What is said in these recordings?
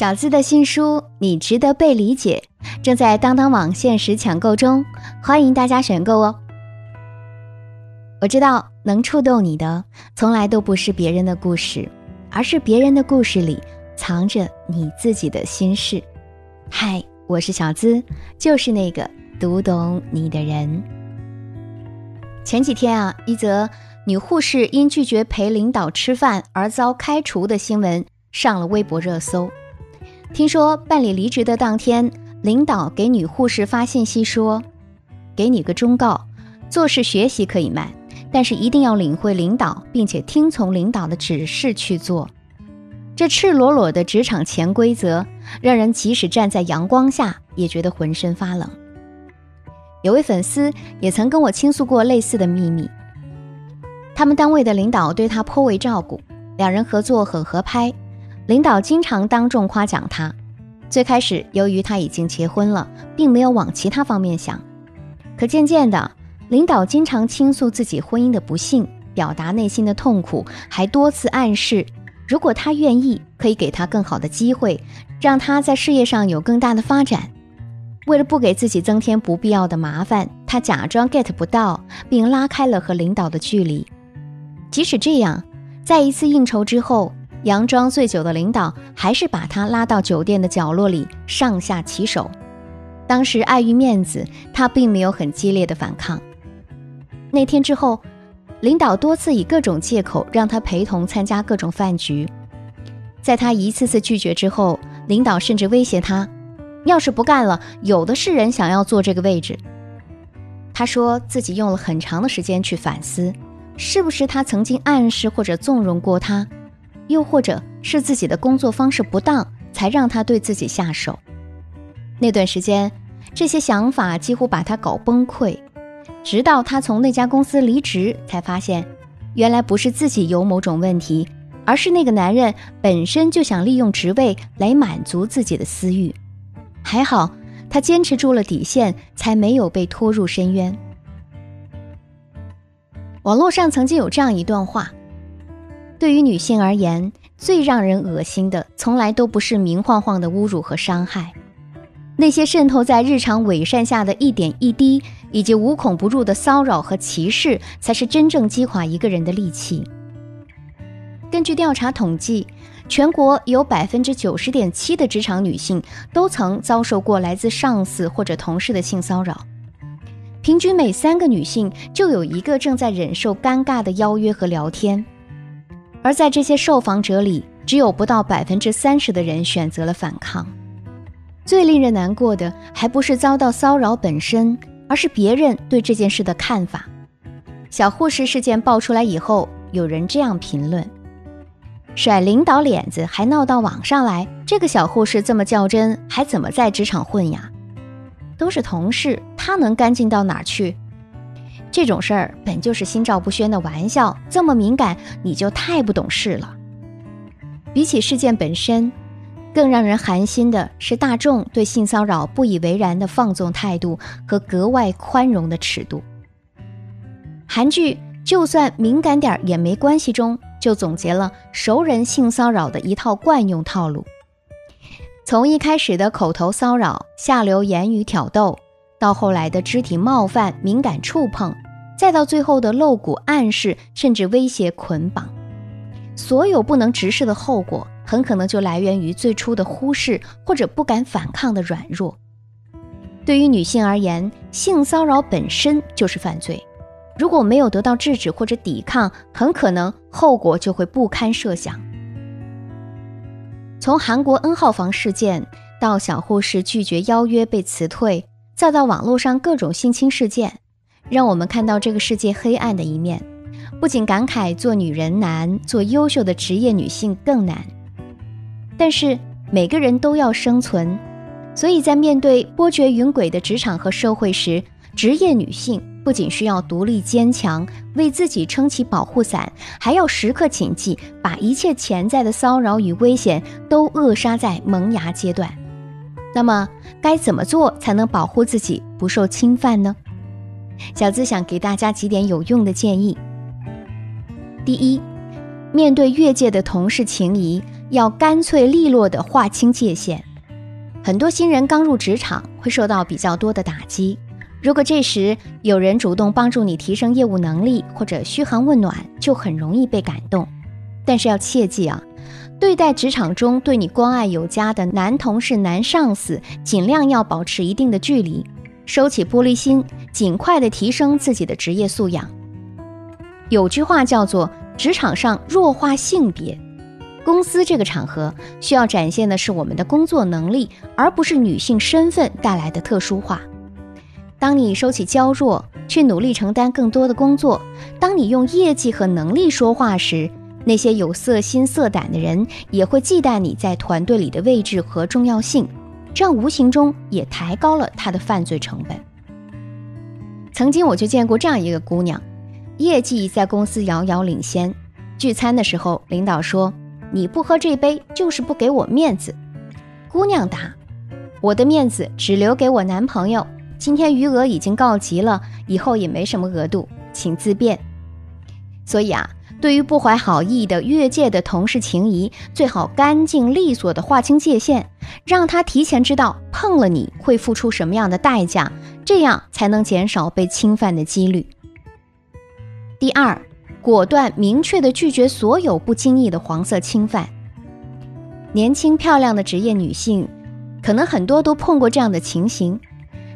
小资的新书《你值得被理解》正在当当网限时抢购中，欢迎大家选购哦。我知道能触动你的，从来都不是别人的故事，而是别人的故事里藏着你自己的心事。嗨，我是小资，就是那个读懂你的人。前几天啊，一则女护士因拒绝陪领导吃饭而遭开除的新闻上了微博热搜。听说办理离职的当天，领导给女护士发信息说：“给你个忠告，做事学习可以慢，但是一定要领会领导，并且听从领导的指示去做。”这赤裸裸的职场潜规则，让人即使站在阳光下也觉得浑身发冷。有位粉丝也曾跟我倾诉过类似的秘密，他们单位的领导对他颇为照顾，两人合作很合拍。领导经常当众夸奖他。最开始，由于他已经结婚了，并没有往其他方面想。可渐渐的，领导经常倾诉自己婚姻的不幸，表达内心的痛苦，还多次暗示，如果他愿意，可以给他更好的机会，让他在事业上有更大的发展。为了不给自己增添不必要的麻烦，他假装 get 不到，并拉开了和领导的距离。即使这样，在一次应酬之后。佯装醉酒的领导还是把他拉到酒店的角落里上下其手。当时碍于面子，他并没有很激烈的反抗。那天之后，领导多次以各种借口让他陪同参加各种饭局。在他一次次拒绝之后，领导甚至威胁他：“要是不干了，有的是人想要坐这个位置。”他说自己用了很长的时间去反思，是不是他曾经暗示或者纵容过他。又或者是自己的工作方式不当，才让他对自己下手。那段时间，这些想法几乎把他搞崩溃。直到他从那家公司离职，才发现，原来不是自己有某种问题，而是那个男人本身就想利用职位来满足自己的私欲。还好，他坚持住了底线，才没有被拖入深渊。网络上曾经有这样一段话。对于女性而言，最让人恶心的，从来都不是明晃晃的侮辱和伤害，那些渗透在日常伪善下的一点一滴，以及无孔不入的骚扰和歧视，才是真正击垮一个人的利器。根据调查统计，全国有百分之九十点七的职场女性都曾遭受过来自上司或者同事的性骚扰，平均每三个女性就有一个正在忍受尴尬的邀约和聊天。而在这些受访者里，只有不到百分之三十的人选择了反抗。最令人难过的，还不是遭到骚扰本身，而是别人对这件事的看法。小护士事件爆出来以后，有人这样评论：“甩领导脸子还闹到网上来，这个小护士这么较真，还怎么在职场混呀？都是同事，他能干净到哪去？”这种事儿本就是心照不宣的玩笑，这么敏感你就太不懂事了。比起事件本身，更让人寒心的是大众对性骚扰不以为然的放纵态度和格外宽容的尺度。韩剧《就算敏感点也没关系》中就总结了熟人性骚扰的一套惯用套路：从一开始的口头骚扰、下流言语挑逗。到后来的肢体冒犯、敏感触碰，再到最后的露骨暗示，甚至威胁捆绑，所有不能直视的后果，很可能就来源于最初的忽视或者不敢反抗的软弱。对于女性而言，性骚扰本身就是犯罪，如果没有得到制止或者抵抗，很可能后果就会不堪设想。从韩国 N 号房事件到小护士拒绝邀约被辞退。再到网络上各种性侵事件，让我们看到这个世界黑暗的一面。不仅感慨做女人难，做优秀的职业女性更难。但是每个人都要生存，所以在面对波谲云诡的职场和社会时，职业女性不仅需要独立坚强，为自己撑起保护伞，还要时刻谨记，把一切潜在的骚扰与危险都扼杀在萌芽阶段。那么该怎么做才能保护自己不受侵犯呢？小资想给大家几点有用的建议。第一，面对越界的同事情谊，要干脆利落地划清界限。很多新人刚入职场会受到比较多的打击，如果这时有人主动帮助你提升业务能力或者嘘寒问暖，就很容易被感动。但是要切记啊，对待职场中对你关爱有加的男同事、男上司，尽量要保持一定的距离，收起玻璃心，尽快的提升自己的职业素养。有句话叫做“职场上弱化性别”。公司这个场合需要展现的是我们的工作能力，而不是女性身份带来的特殊化。当你收起娇弱，去努力承担更多的工作；当你用业绩和能力说话时，那些有色心色胆的人也会忌惮你在团队里的位置和重要性，这样无形中也抬高了他的犯罪成本。曾经我就见过这样一个姑娘，业绩在公司遥遥领先，聚餐的时候，领导说。你不喝这杯，就是不给我面子。姑娘答：“我的面子只留给我男朋友。今天余额已经告急了，以后也没什么额度，请自便。”所以啊，对于不怀好意的越界的同事情谊，最好干净利索的划清界限，让他提前知道碰了你会付出什么样的代价，这样才能减少被侵犯的几率。第二。果断明确的拒绝所有不经意的黄色侵犯。年轻漂亮的职业女性，可能很多都碰过这样的情形：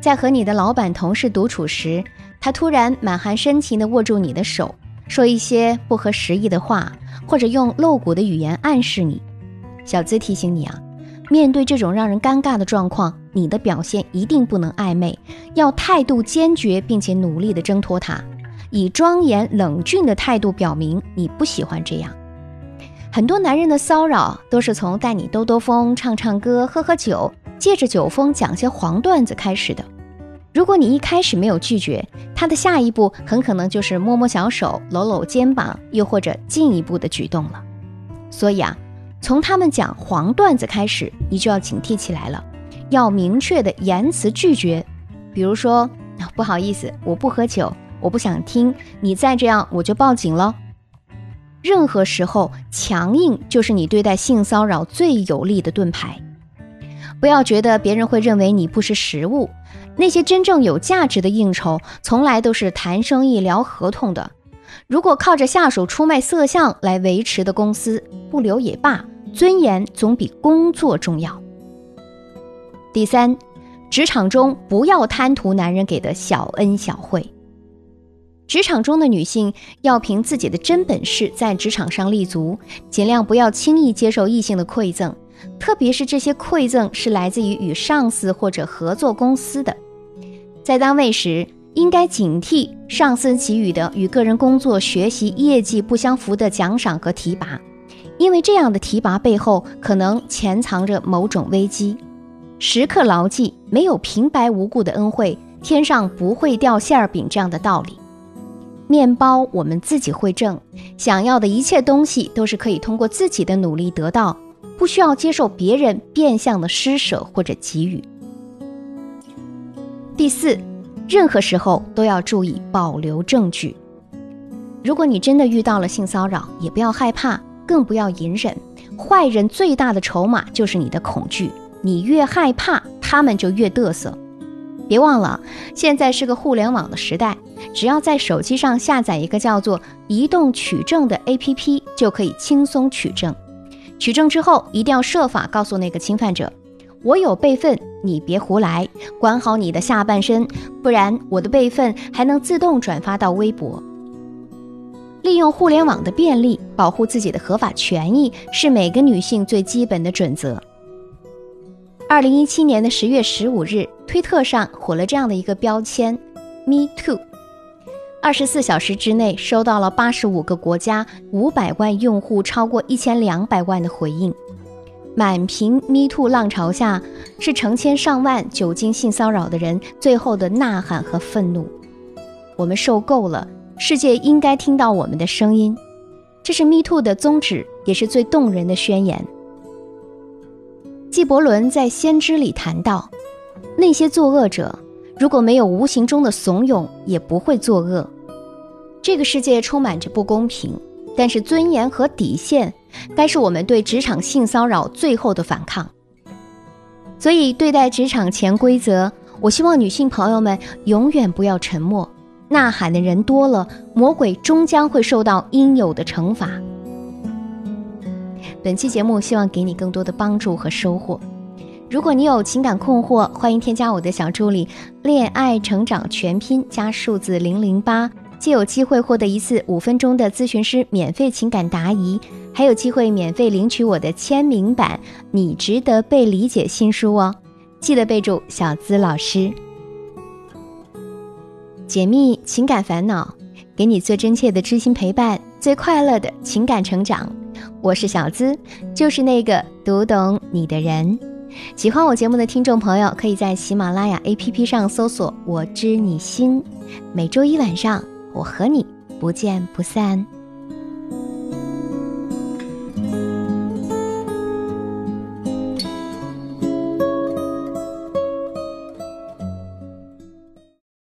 在和你的老板、同事独处时，他突然满含深情地握住你的手，说一些不合时宜的话，或者用露骨的语言暗示你。小资提醒你啊，面对这种让人尴尬的状况，你的表现一定不能暧昧，要态度坚决，并且努力地挣脱他。以庄严冷峻的态度表明你不喜欢这样。很多男人的骚扰都是从带你兜兜风、唱唱歌、喝喝酒，借着酒疯讲些黄段子开始的。如果你一开始没有拒绝，他的下一步很可能就是摸摸小手、搂搂肩膀，又或者进一步的举动了。所以啊，从他们讲黄段子开始，你就要警惕起来了，要明确的言辞拒绝。比如说，不好意思，我不喝酒。我不想听，你再这样我就报警了。任何时候，强硬就是你对待性骚扰最有力的盾牌。不要觉得别人会认为你不识时务，那些真正有价值的应酬，从来都是谈生意聊合同的。如果靠着下属出卖色相来维持的公司，不留也罢，尊严总比工作重要。第三，职场中不要贪图男人给的小恩小惠。职场中的女性要凭自己的真本事在职场上立足，尽量不要轻易接受异性的馈赠，特别是这些馈赠是来自于与上司或者合作公司的。在单位时，应该警惕上司给予的与个人工作、学习业绩不相符的奖赏和提拔，因为这样的提拔背后可能潜藏着某种危机。时刻牢记，没有平白无故的恩惠，天上不会掉馅儿饼这样的道理。面包我们自己会挣，想要的一切东西都是可以通过自己的努力得到，不需要接受别人变相的施舍或者给予。第四，任何时候都要注意保留证据。如果你真的遇到了性骚扰，也不要害怕，更不要隐忍。坏人最大的筹码就是你的恐惧，你越害怕，他们就越嘚瑟。别忘了，现在是个互联网的时代，只要在手机上下载一个叫做“移动取证”的 APP，就可以轻松取证。取证之后，一定要设法告诉那个侵犯者：“我有备份，你别胡来，管好你的下半身，不然我的备份还能自动转发到微博。”利用互联网的便利，保护自己的合法权益，是每个女性最基本的准则。二零一七年的十月十五日，推特上火了这样的一个标签：“Me Too”。二十四小时之内，收到了八十五个国家五百万用户超过一千两百万的回应。满屏 “Me Too” 浪潮下，是成千上万久经性骚扰的人最后的呐喊和愤怒。我们受够了，世界应该听到我们的声音。这是 “Me Too” 的宗旨，也是最动人的宣言。纪伯伦在《先知》里谈到，那些作恶者如果没有无形中的怂恿，也不会作恶。这个世界充满着不公平，但是尊严和底线，该是我们对职场性骚扰最后的反抗。所以，对待职场潜规则，我希望女性朋友们永远不要沉默。呐喊的人多了，魔鬼终将会受到应有的惩罚。本期节目希望给你更多的帮助和收获。如果你有情感困惑，欢迎添加我的小助理“恋爱成长全拼”加数字零零八，既有机会获得一次五分钟的咨询师免费情感答疑，还有机会免费领取我的签名版《你值得被理解》新书哦！记得备注小资老师，解密情感烦恼，给你最真切的知心陪伴，最快乐的情感成长。我是小资，就是那个读懂你的人。喜欢我节目的听众朋友，可以在喜马拉雅 APP 上搜索“我知你心”。每周一晚上，我和你不见不散。